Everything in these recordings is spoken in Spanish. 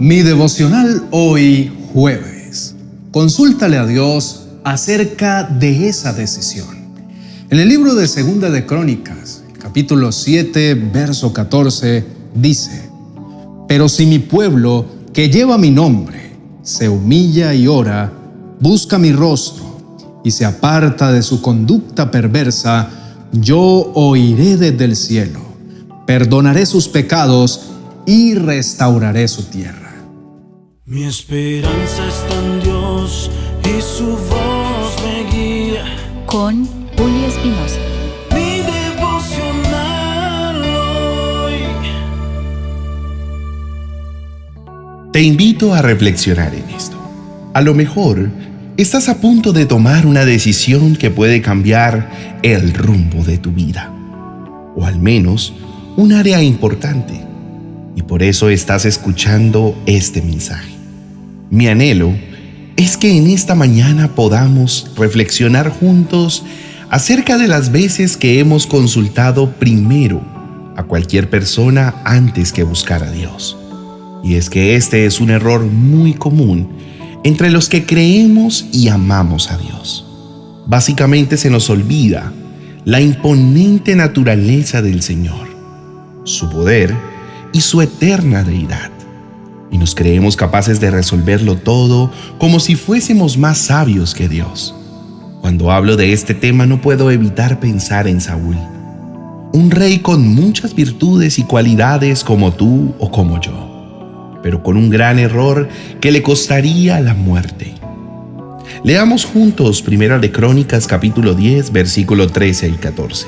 Mi devocional hoy jueves. Consúltale a Dios acerca de esa decisión. En el libro de Segunda de Crónicas, capítulo 7, verso 14, dice, Pero si mi pueblo, que lleva mi nombre, se humilla y ora, busca mi rostro y se aparta de su conducta perversa, yo oiré desde el cielo, perdonaré sus pecados y restauraré su tierra. Mi esperanza está en Dios y su voz me guía. Con Julio Espinosa. Mi devocional hoy. Te invito a reflexionar en esto. A lo mejor estás a punto de tomar una decisión que puede cambiar el rumbo de tu vida. O al menos un área importante. Y por eso estás escuchando este mensaje. Mi anhelo es que en esta mañana podamos reflexionar juntos acerca de las veces que hemos consultado primero a cualquier persona antes que buscar a Dios. Y es que este es un error muy común entre los que creemos y amamos a Dios. Básicamente se nos olvida la imponente naturaleza del Señor, su poder y su eterna deidad y nos creemos capaces de resolverlo todo como si fuésemos más sabios que Dios. Cuando hablo de este tema no puedo evitar pensar en Saúl, un rey con muchas virtudes y cualidades como tú o como yo, pero con un gran error que le costaría la muerte. Leamos juntos Primera de Crónicas capítulo 10 versículo 13 y 14.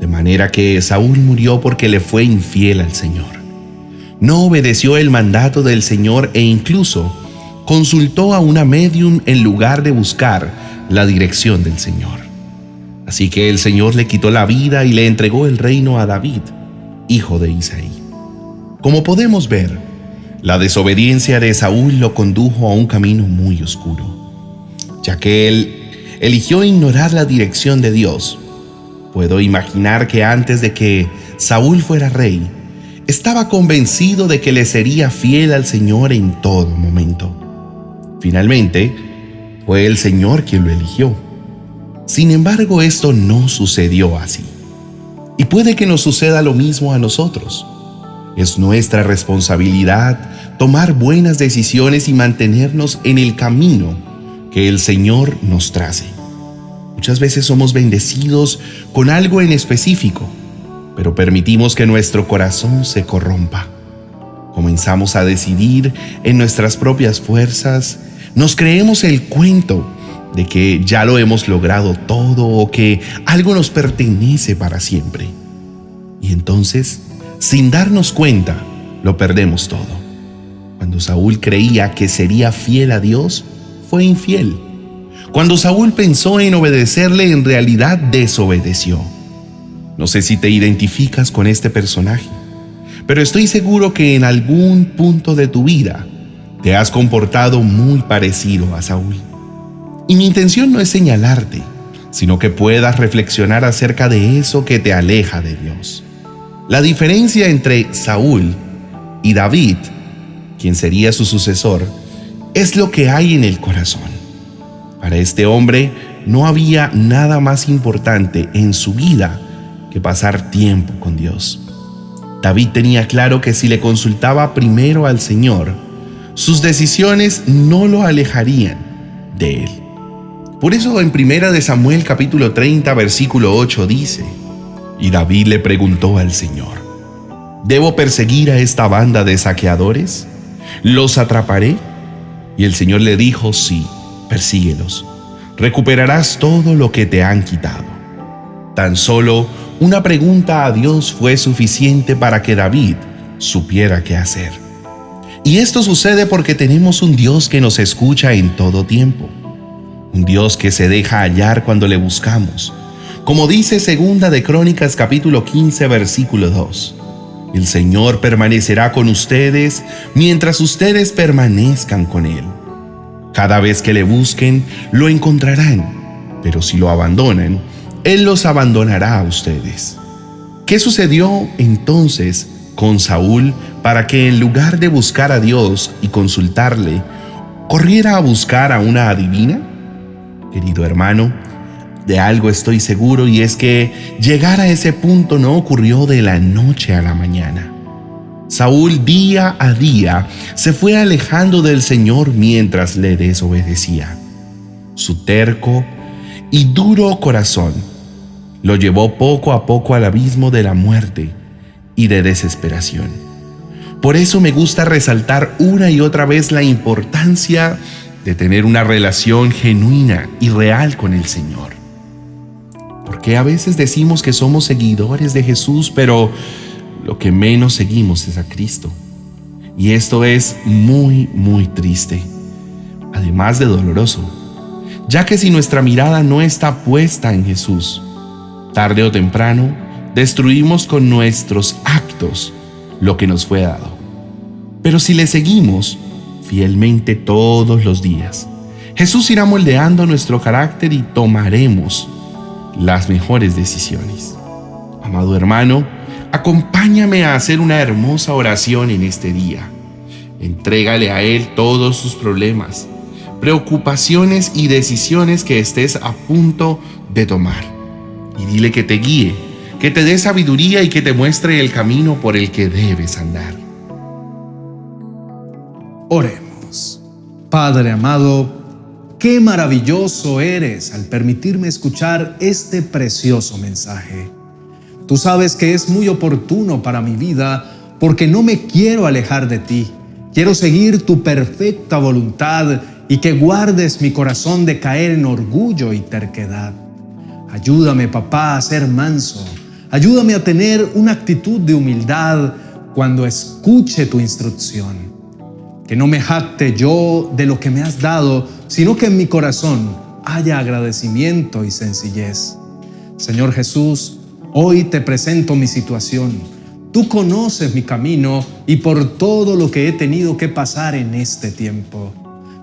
De manera que Saúl murió porque le fue infiel al Señor no obedeció el mandato del Señor e incluso consultó a una medium en lugar de buscar la dirección del Señor. Así que el Señor le quitó la vida y le entregó el reino a David, hijo de Isaí. Como podemos ver, la desobediencia de Saúl lo condujo a un camino muy oscuro, ya que él eligió ignorar la dirección de Dios. Puedo imaginar que antes de que Saúl fuera rey, estaba convencido de que le sería fiel al Señor en todo momento. Finalmente, fue el Señor quien lo eligió. Sin embargo, esto no sucedió así. Y puede que nos suceda lo mismo a nosotros. Es nuestra responsabilidad tomar buenas decisiones y mantenernos en el camino que el Señor nos trace. Muchas veces somos bendecidos con algo en específico pero permitimos que nuestro corazón se corrompa. Comenzamos a decidir en nuestras propias fuerzas, nos creemos el cuento de que ya lo hemos logrado todo o que algo nos pertenece para siempre. Y entonces, sin darnos cuenta, lo perdemos todo. Cuando Saúl creía que sería fiel a Dios, fue infiel. Cuando Saúl pensó en obedecerle, en realidad desobedeció. No sé si te identificas con este personaje, pero estoy seguro que en algún punto de tu vida te has comportado muy parecido a Saúl. Y mi intención no es señalarte, sino que puedas reflexionar acerca de eso que te aleja de Dios. La diferencia entre Saúl y David, quien sería su sucesor, es lo que hay en el corazón. Para este hombre no había nada más importante en su vida que pasar tiempo con Dios. David tenía claro que si le consultaba primero al Señor, sus decisiones no lo alejarían de él. Por eso en Primera de Samuel capítulo 30 versículo 8 dice, y David le preguntó al Señor, ¿debo perseguir a esta banda de saqueadores? ¿Los atraparé? Y el Señor le dijo, sí, persíguelos, recuperarás todo lo que te han quitado. Tan solo una pregunta a Dios fue suficiente para que David supiera qué hacer. Y esto sucede porque tenemos un Dios que nos escucha en todo tiempo. Un Dios que se deja hallar cuando le buscamos. Como dice segunda de Crónicas capítulo 15 versículo 2. El Señor permanecerá con ustedes mientras ustedes permanezcan con Él. Cada vez que le busquen, lo encontrarán, pero si lo abandonan, él los abandonará a ustedes. ¿Qué sucedió entonces con Saúl para que en lugar de buscar a Dios y consultarle, corriera a buscar a una adivina? Querido hermano, de algo estoy seguro y es que llegar a ese punto no ocurrió de la noche a la mañana. Saúl día a día se fue alejando del Señor mientras le desobedecía. Su terco y duro corazón lo llevó poco a poco al abismo de la muerte y de desesperación. Por eso me gusta resaltar una y otra vez la importancia de tener una relación genuina y real con el Señor. Porque a veces decimos que somos seguidores de Jesús, pero lo que menos seguimos es a Cristo. Y esto es muy, muy triste, además de doloroso, ya que si nuestra mirada no está puesta en Jesús, tarde o temprano destruimos con nuestros actos lo que nos fue dado. Pero si le seguimos fielmente todos los días, Jesús irá moldeando nuestro carácter y tomaremos las mejores decisiones. Amado hermano, acompáñame a hacer una hermosa oración en este día. Entrégale a Él todos sus problemas, preocupaciones y decisiones que estés a punto de tomar. Y dile que te guíe que te dé sabiduría y que te muestre el camino por el que debes andar. Oremos. Padre amado, qué maravilloso eres al permitirme escuchar este precioso mensaje. Tú sabes que es muy oportuno para mi vida porque no me quiero alejar de ti. Quiero seguir tu perfecta voluntad y que guardes mi corazón de caer en orgullo y terquedad. Ayúdame, papá, a ser manso Ayúdame a tener una actitud de humildad cuando escuche tu instrucción. Que no me jacte yo de lo que me has dado, sino que en mi corazón haya agradecimiento y sencillez. Señor Jesús, hoy te presento mi situación. Tú conoces mi camino y por todo lo que he tenido que pasar en este tiempo.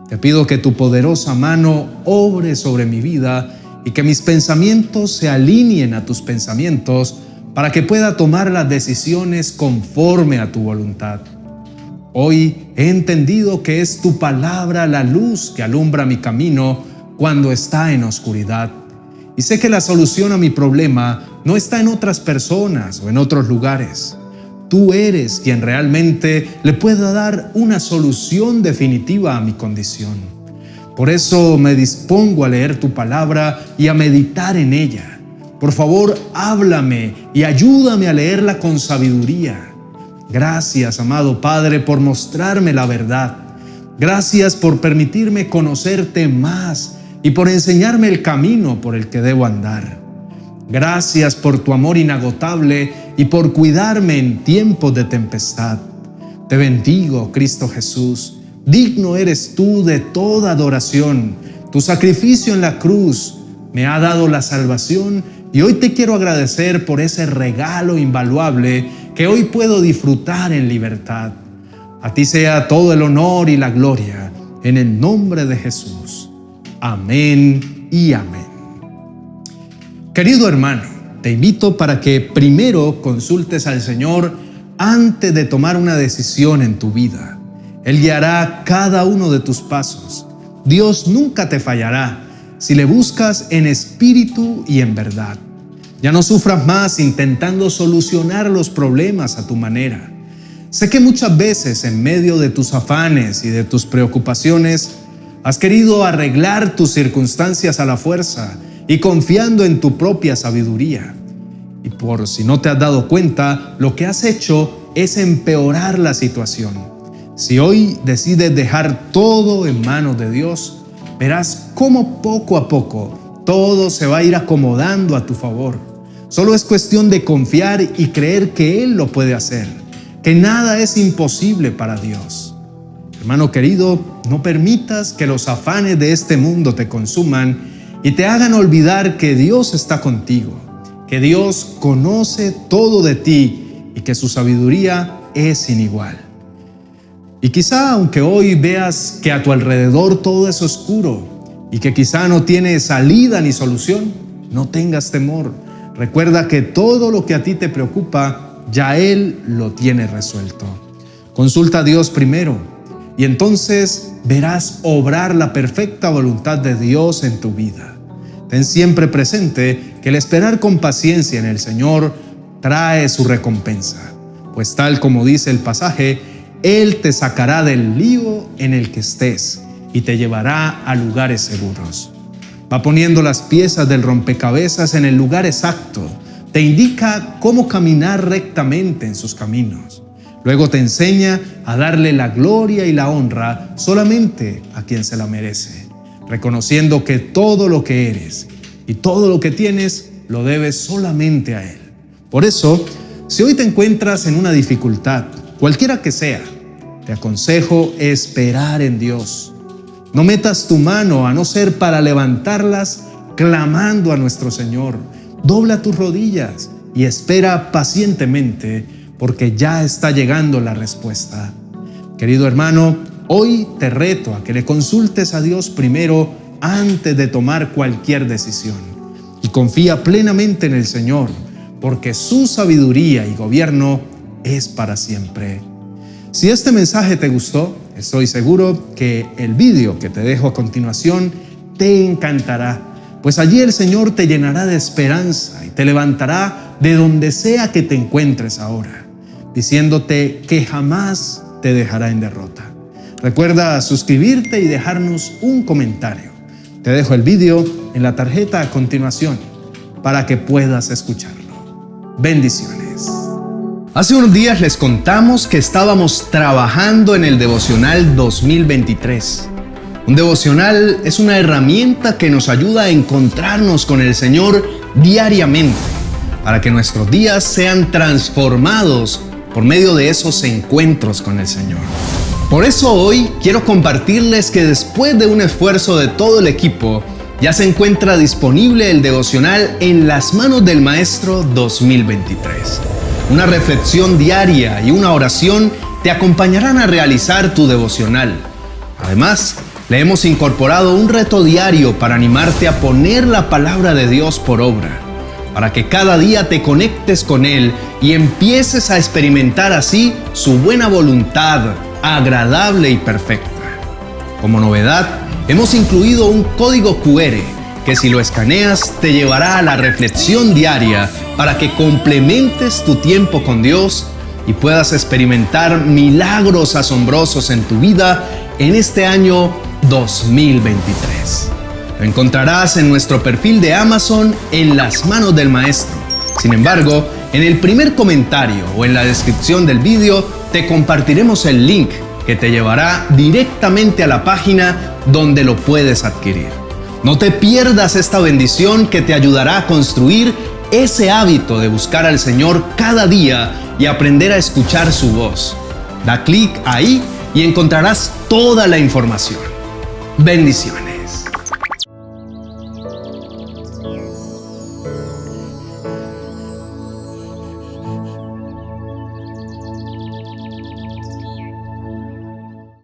Te pido que tu poderosa mano obre sobre mi vida y que mis pensamientos se alineen a tus pensamientos para que pueda tomar las decisiones conforme a tu voluntad. Hoy he entendido que es tu palabra la luz que alumbra mi camino cuando está en oscuridad. Y sé que la solución a mi problema no está en otras personas o en otros lugares. Tú eres quien realmente le pueda dar una solución definitiva a mi condición. Por eso me dispongo a leer tu palabra y a meditar en ella. Por favor, háblame y ayúdame a leerla con sabiduría. Gracias, amado Padre, por mostrarme la verdad. Gracias por permitirme conocerte más y por enseñarme el camino por el que debo andar. Gracias por tu amor inagotable y por cuidarme en tiempos de tempestad. Te bendigo, Cristo Jesús Digno eres tú de toda adoración. Tu sacrificio en la cruz me ha dado la salvación y hoy te quiero agradecer por ese regalo invaluable que hoy puedo disfrutar en libertad. A ti sea todo el honor y la gloria en el nombre de Jesús. Amén y amén. Querido hermano, te invito para que primero consultes al Señor antes de tomar una decisión en tu vida. Él guiará cada uno de tus pasos. Dios nunca te fallará si le buscas en espíritu y en verdad. Ya no sufras más intentando solucionar los problemas a tu manera. Sé que muchas veces en medio de tus afanes y de tus preocupaciones has querido arreglar tus circunstancias a la fuerza y confiando en tu propia sabiduría. Y por si no te has dado cuenta, lo que has hecho es empeorar la situación. Si hoy decides dejar todo en manos de Dios, verás cómo poco a poco todo se va a ir acomodando a tu favor. Solo es cuestión de confiar y creer que Él lo puede hacer, que nada es imposible para Dios. Hermano querido, no permitas que los afanes de este mundo te consuman y te hagan olvidar que Dios está contigo, que Dios conoce todo de ti y que su sabiduría es sin igual. Y quizá aunque hoy veas que a tu alrededor todo es oscuro y que quizá no tiene salida ni solución, no tengas temor. Recuerda que todo lo que a ti te preocupa, ya Él lo tiene resuelto. Consulta a Dios primero y entonces verás obrar la perfecta voluntad de Dios en tu vida. Ten siempre presente que el esperar con paciencia en el Señor trae su recompensa, pues tal como dice el pasaje, Él te sacará del lío en el que estés y te llevará a lugares seguros. Va poniendo las piezas del rompecabezas en el lugar exacto, te indica cómo caminar rectamente en sus caminos. Luego te enseña a darle la gloria y la honra solamente a quien se la merece, reconociendo que todo lo que eres y todo lo que tienes lo debes solamente a Él. Por eso, si hoy te encuentras en una dificultad, cualquiera que sea, te aconsejo esperar en Dios. No metas tu mano a no ser para levantarlas clamando a nuestro Señor. Dobla tus rodillas y espera pacientemente porque ya está llegando la respuesta. Querido hermano, hoy te reto a que le consultes a Dios primero antes de tomar cualquier decisión. Y confía plenamente en el Señor, porque su sabiduría y gobierno es para siempre. Si este mensaje te gustó, estoy seguro que el vídeo que te dejo a continuación te encantará, pues allí el Señor te llenará de esperanza y te levantará de donde sea que te encuentres ahora diciéndote que jamás te dejará en derrota. Recuerda suscribirte y dejarnos un comentario. Te dejo el vídeo en la tarjeta a continuación para que puedas escucharlo. Bendiciones. Hace unos días les contamos que estábamos trabajando en el devocional 2023. Un devocional es una herramienta que nos ayuda a encontrarnos con el Señor diariamente para que nuestros días sean transformados por medio de esos encuentros con el Señor. Por eso hoy quiero compartirles que después de un esfuerzo de todo el equipo, ya se encuentra disponible el devocional en las manos del Maestro 2023. Una reflexión diaria y una oración te acompañarán a realizar tu devocional. Además, le hemos incorporado un reto diario para animarte a poner la palabra de Dios por obra para que cada día te conectes con Él y empieces a experimentar así su buena voluntad, agradable y perfecta. Como novedad, hemos incluido un código QR que si lo escaneas te llevará a la reflexión diaria para que complementes tu tiempo con Dios y puedas experimentar milagros asombrosos en tu vida en este año 2023. Lo encontrarás en nuestro perfil de Amazon en las manos del maestro. Sin embargo, en el primer comentario o en la descripción del vídeo te compartiremos el link que te llevará directamente a la página donde lo puedes adquirir. No te pierdas esta bendición que te ayudará a construir ese hábito de buscar al Señor cada día y aprender a escuchar su voz. Da clic ahí y encontrarás toda la información. Bendiciones.